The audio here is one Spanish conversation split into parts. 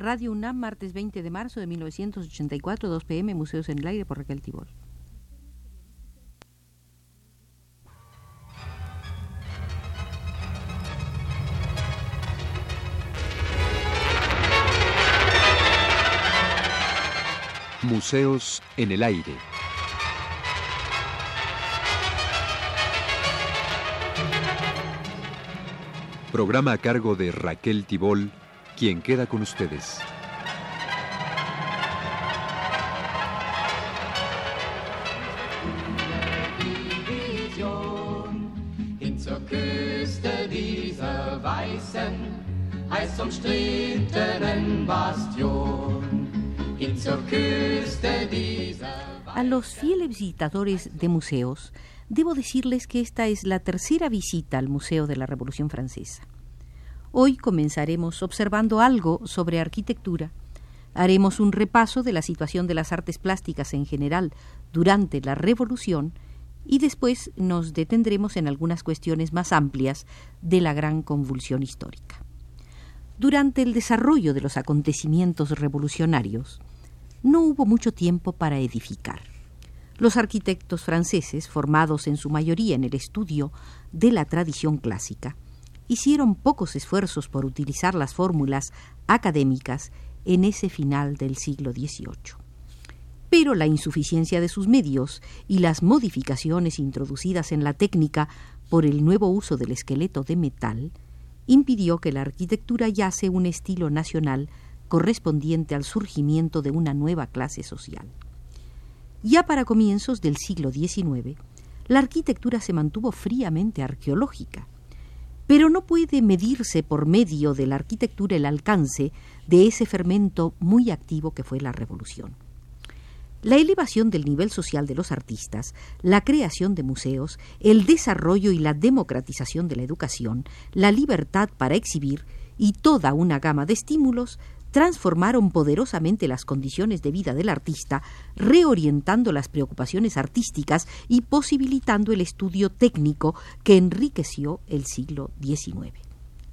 Radio UNAM, martes 20 de marzo de 1984, 2 pm, Museos en el Aire por Raquel Tibol. Museos en el Aire. Programa a cargo de Raquel Tibol, quien queda con ustedes. hin zur Küste dieser weißen, heiß umstrittenen Bastion. Hin zur Küste dieser A los fieles visitadores de museos, debo decirles que esta es la tercera visita al Museo de la Revolución Francesa. Hoy comenzaremos observando algo sobre arquitectura. Haremos un repaso de la situación de las artes plásticas en general durante la Revolución y después nos detendremos en algunas cuestiones más amplias de la gran convulsión histórica. Durante el desarrollo de los acontecimientos revolucionarios, no hubo mucho tiempo para edificar. Los arquitectos franceses, formados en su mayoría en el estudio de la tradición clásica, hicieron pocos esfuerzos por utilizar las fórmulas académicas en ese final del siglo XVIII. Pero la insuficiencia de sus medios y las modificaciones introducidas en la técnica por el nuevo uso del esqueleto de metal impidió que la arquitectura hallase un estilo nacional correspondiente al surgimiento de una nueva clase social. Ya para comienzos del siglo XIX, la arquitectura se mantuvo fríamente arqueológica, pero no puede medirse por medio de la arquitectura el alcance de ese fermento muy activo que fue la revolución. La elevación del nivel social de los artistas, la creación de museos, el desarrollo y la democratización de la educación, la libertad para exhibir y toda una gama de estímulos transformaron poderosamente las condiciones de vida del artista, reorientando las preocupaciones artísticas y posibilitando el estudio técnico que enriqueció el siglo XIX.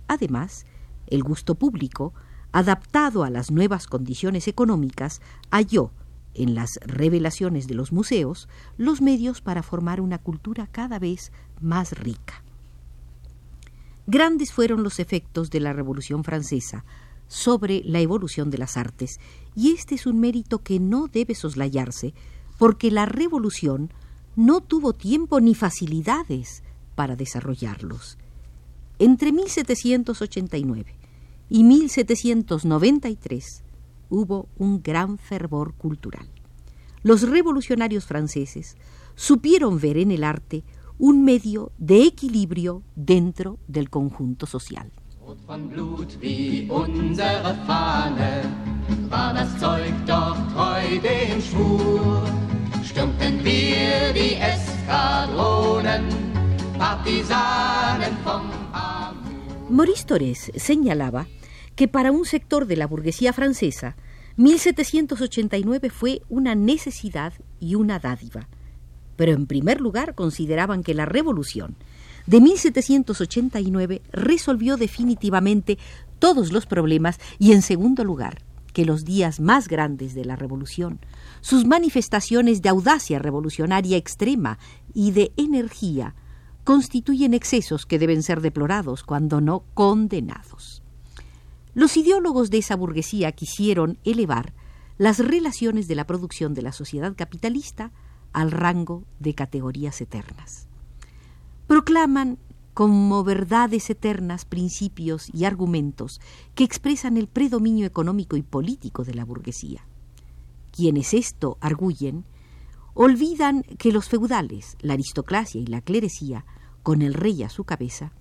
Además, el gusto público, adaptado a las nuevas condiciones económicas, halló en las revelaciones de los museos los medios para formar una cultura cada vez más rica. Grandes fueron los efectos de la Revolución Francesa sobre la evolución de las artes, y este es un mérito que no debe soslayarse, porque la Revolución no tuvo tiempo ni facilidades para desarrollarlos. Entre 1789 y 1793 hubo un gran fervor cultural. Los revolucionarios franceses supieron ver en el arte un medio de equilibrio dentro del conjunto social. Von Blut wie unsere Fahne, war das Zeug doch treu dem Schwur. Stürmten wir die Eskadronen, Partisanen vom. Maurice Torres señalaba que para un sector de la burguesía francesa, 1789 fue una necesidad y una dádiva. Pero en primer lugar consideraban que la revolución de 1789 resolvió definitivamente todos los problemas y en segundo lugar que los días más grandes de la revolución, sus manifestaciones de audacia revolucionaria extrema y de energía, constituyen excesos que deben ser deplorados cuando no condenados. Los ideólogos de esa burguesía quisieron elevar las relaciones de la producción de la sociedad capitalista al rango de categorías eternas. Proclaman como verdades eternas principios y argumentos que expresan el predominio económico y político de la burguesía. Quienes esto arguyen, olvidan que los feudales, la aristocracia y la clerecía, con el rey a su cabeza,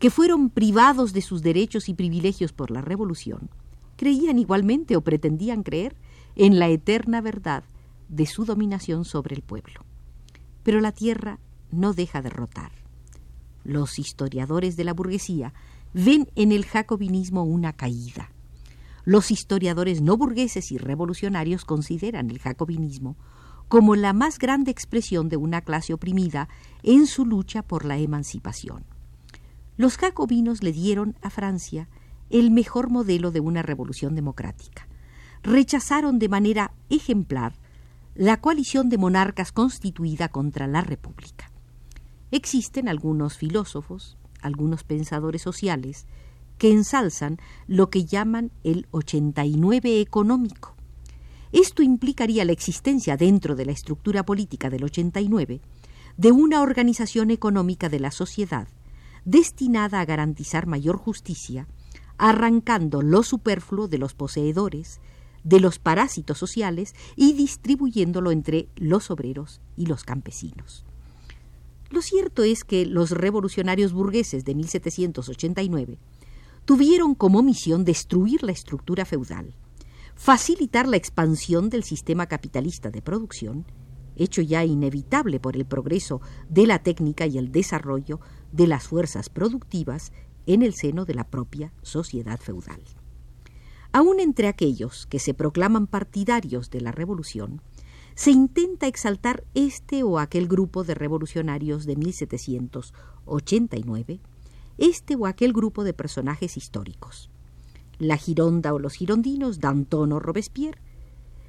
que fueron privados de sus derechos y privilegios por la revolución, creían igualmente o pretendían creer en la eterna verdad de su dominación sobre el pueblo. Pero la tierra no deja de rotar. Los historiadores de la burguesía ven en el jacobinismo una caída. Los historiadores no burgueses y revolucionarios consideran el jacobinismo como la más grande expresión de una clase oprimida en su lucha por la emancipación. Los jacobinos le dieron a Francia el mejor modelo de una revolución democrática. Rechazaron de manera ejemplar la coalición de monarcas constituida contra la República. Existen algunos filósofos, algunos pensadores sociales, que ensalzan lo que llaman el 89 económico. Esto implicaría la existencia dentro de la estructura política del 89 de una organización económica de la sociedad destinada a garantizar mayor justicia, arrancando lo superfluo de los poseedores, de los parásitos sociales y distribuyéndolo entre los obreros y los campesinos. Lo cierto es que los revolucionarios burgueses de 1789 tuvieron como misión destruir la estructura feudal, facilitar la expansión del sistema capitalista de producción, hecho ya inevitable por el progreso de la técnica y el desarrollo de las fuerzas productivas en el seno de la propia sociedad feudal. Aún entre aquellos que se proclaman partidarios de la revolución, se intenta exaltar este o aquel grupo de revolucionarios de 1789, este o aquel grupo de personajes históricos. La Gironda o los girondinos d'Anton o Robespierre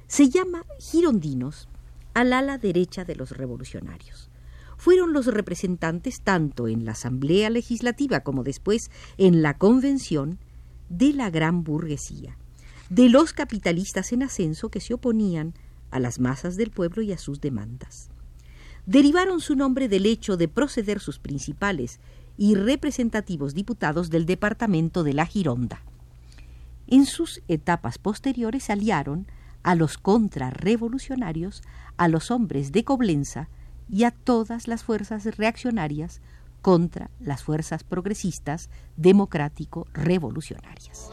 se llama girondinos al ala derecha de los revolucionarios. Fueron los representantes tanto en la Asamblea Legislativa como después en la Convención de la gran burguesía, de los capitalistas en ascenso que se oponían a las masas del pueblo y a sus demandas. Derivaron su nombre del hecho de proceder sus principales y representativos diputados del departamento de la Gironda. En sus etapas posteriores aliaron a los contrarrevolucionarios, a los hombres de Coblenza y a todas las fuerzas reaccionarias contra las fuerzas progresistas democrático-revolucionarias.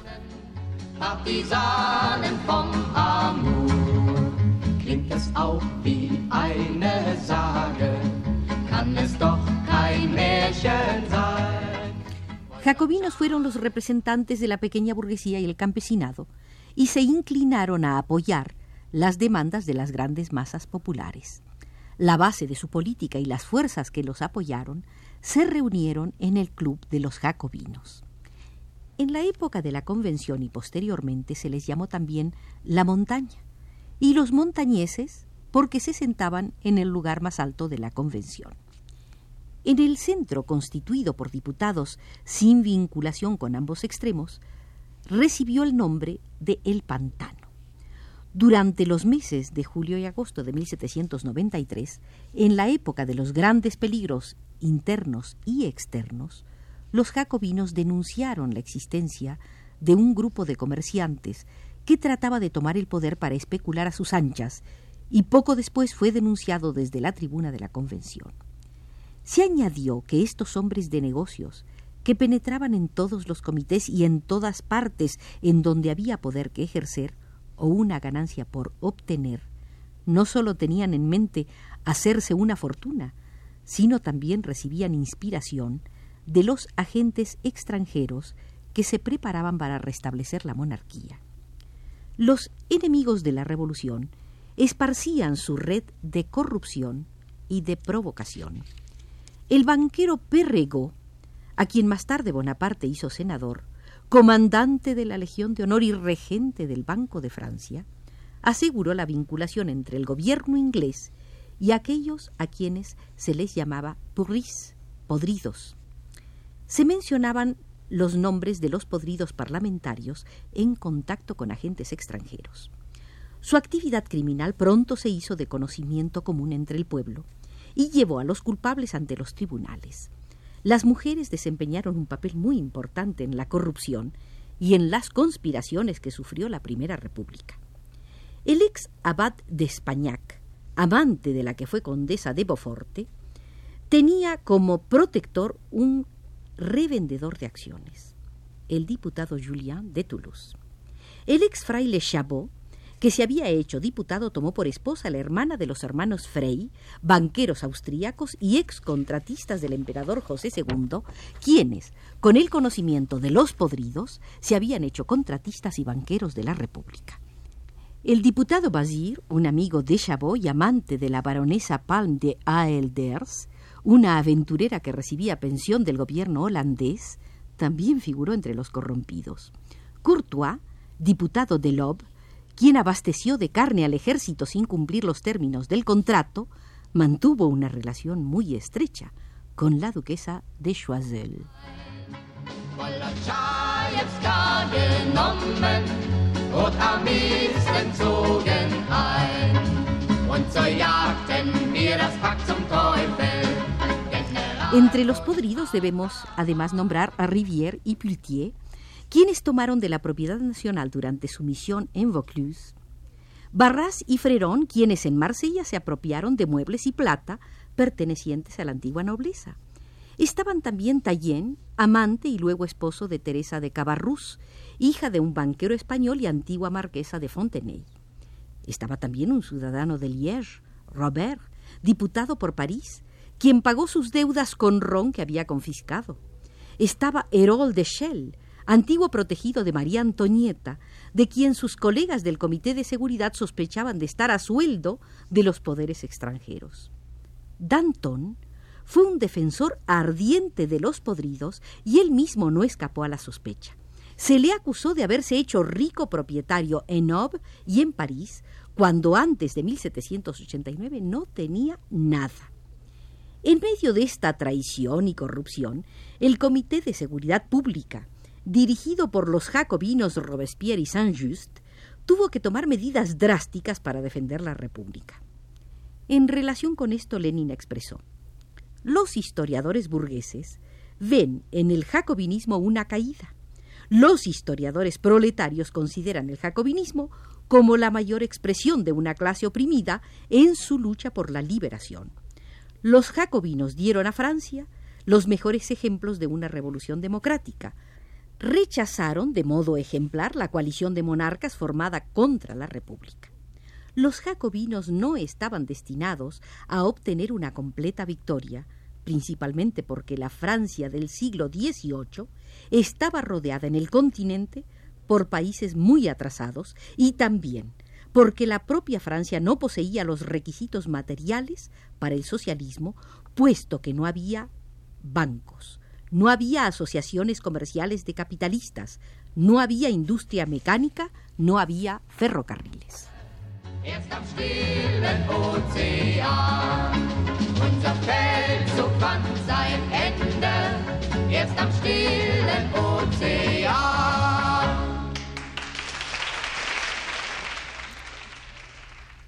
Jacobinos fueron los representantes de la pequeña burguesía y el campesinado, y se inclinaron a apoyar las demandas de las grandes masas populares. La base de su política y las fuerzas que los apoyaron se reunieron en el Club de los Jacobinos. En la época de la Convención y posteriormente se les llamó también la montaña, y los montañeses porque se sentaban en el lugar más alto de la Convención. En el centro, constituido por diputados sin vinculación con ambos extremos, recibió el nombre de El Pantano. Durante los meses de julio y agosto de 1793, en la época de los grandes peligros internos y externos, los jacobinos denunciaron la existencia de un grupo de comerciantes que trataba de tomar el poder para especular a sus anchas y poco después fue denunciado desde la tribuna de la Convención. Se añadió que estos hombres de negocios, que penetraban en todos los comités y en todas partes en donde había poder que ejercer o una ganancia por obtener, no sólo tenían en mente hacerse una fortuna, sino también recibían inspiración de los agentes extranjeros que se preparaban para restablecer la monarquía. Los enemigos de la revolución esparcían su red de corrupción y de provocación. El banquero Perregó, a quien más tarde Bonaparte hizo senador, comandante de la Legión de Honor y regente del Banco de Francia, aseguró la vinculación entre el gobierno inglés y aquellos a quienes se les llamaba pourris, podridos. Se mencionaban los nombres de los podridos parlamentarios en contacto con agentes extranjeros. Su actividad criminal pronto se hizo de conocimiento común entre el pueblo y llevó a los culpables ante los tribunales. Las mujeres desempeñaron un papel muy importante en la corrupción y en las conspiraciones que sufrió la Primera República. El ex abad de Espagnac, amante de la que fue condesa de Beauforte, tenía como protector un revendedor de acciones, el diputado Julien de Toulouse. El ex fraile Chabot que se había hecho diputado, tomó por esposa a la hermana de los hermanos Frey, banqueros austríacos y excontratistas del emperador José II, quienes, con el conocimiento de los podridos, se habían hecho contratistas y banqueros de la República. El diputado Bazir, un amigo de Chabot y amante de la baronesa Palm de Aelders, una aventurera que recibía pensión del gobierno holandés, también figuró entre los corrompidos. Courtois, diputado de l'Aube, quien abasteció de carne al ejército sin cumplir los términos del contrato, mantuvo una relación muy estrecha con la duquesa de Choiseul. Entre los podridos debemos además nombrar a Rivière y Pultier, quienes tomaron de la propiedad nacional durante su misión en Vaucluse, Barras y Frerón, quienes en Marsella se apropiaron de muebles y plata pertenecientes a la antigua nobleza. Estaban también Tallien, amante y luego esposo de Teresa de Cabarrús, hija de un banquero español y antigua marquesa de Fontenay. Estaba también un ciudadano de Liège, Robert, diputado por París, quien pagó sus deudas con ron que había confiscado. Estaba Herol de Chelles, antiguo protegido de María Antonieta, de quien sus colegas del Comité de Seguridad sospechaban de estar a sueldo de los poderes extranjeros. Danton fue un defensor ardiente de los podridos y él mismo no escapó a la sospecha. Se le acusó de haberse hecho rico propietario en Aube y en París, cuando antes de 1789 no tenía nada. En medio de esta traición y corrupción, el Comité de Seguridad Pública, dirigido por los jacobinos Robespierre y Saint-Just, tuvo que tomar medidas drásticas para defender la República. En relación con esto, Lenin expresó: Los historiadores burgueses ven en el jacobinismo una caída. Los historiadores proletarios consideran el jacobinismo como la mayor expresión de una clase oprimida en su lucha por la liberación. Los jacobinos dieron a Francia los mejores ejemplos de una revolución democrática, rechazaron de modo ejemplar la coalición de monarcas formada contra la República. Los jacobinos no estaban destinados a obtener una completa victoria, principalmente porque la Francia del siglo XVIII estaba rodeada en el continente por países muy atrasados y también porque la propia Francia no poseía los requisitos materiales para el socialismo, puesto que no había bancos, no había asociaciones comerciales de capitalistas, no había industria mecánica, no había ferrocarriles.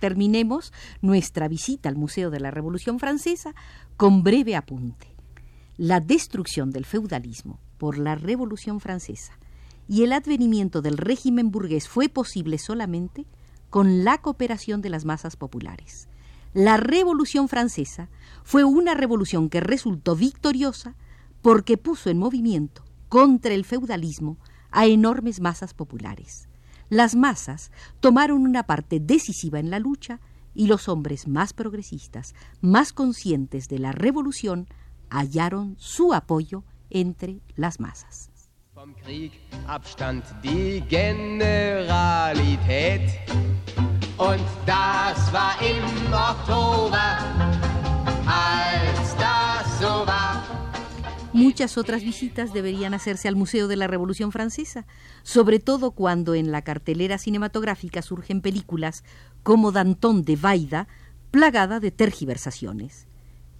Terminemos nuestra visita al Museo de la Revolución Francesa con breve apunte la destrucción del feudalismo por la Revolución Francesa y el advenimiento del régimen burgués fue posible solamente con la cooperación de las masas populares. La Revolución Francesa fue una revolución que resultó victoriosa porque puso en movimiento contra el feudalismo a enormes masas populares. Las masas tomaron una parte decisiva en la lucha y los hombres más progresistas, más conscientes de la revolución, hallaron su apoyo entre las masas. Muchas otras visitas deberían hacerse al Museo de la Revolución Francesa, sobre todo cuando en la cartelera cinematográfica surgen películas como Danton de Vaida, plagada de tergiversaciones.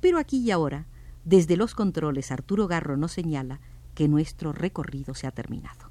Pero aquí y ahora desde los controles, Arturo Garro nos señala que nuestro recorrido se ha terminado.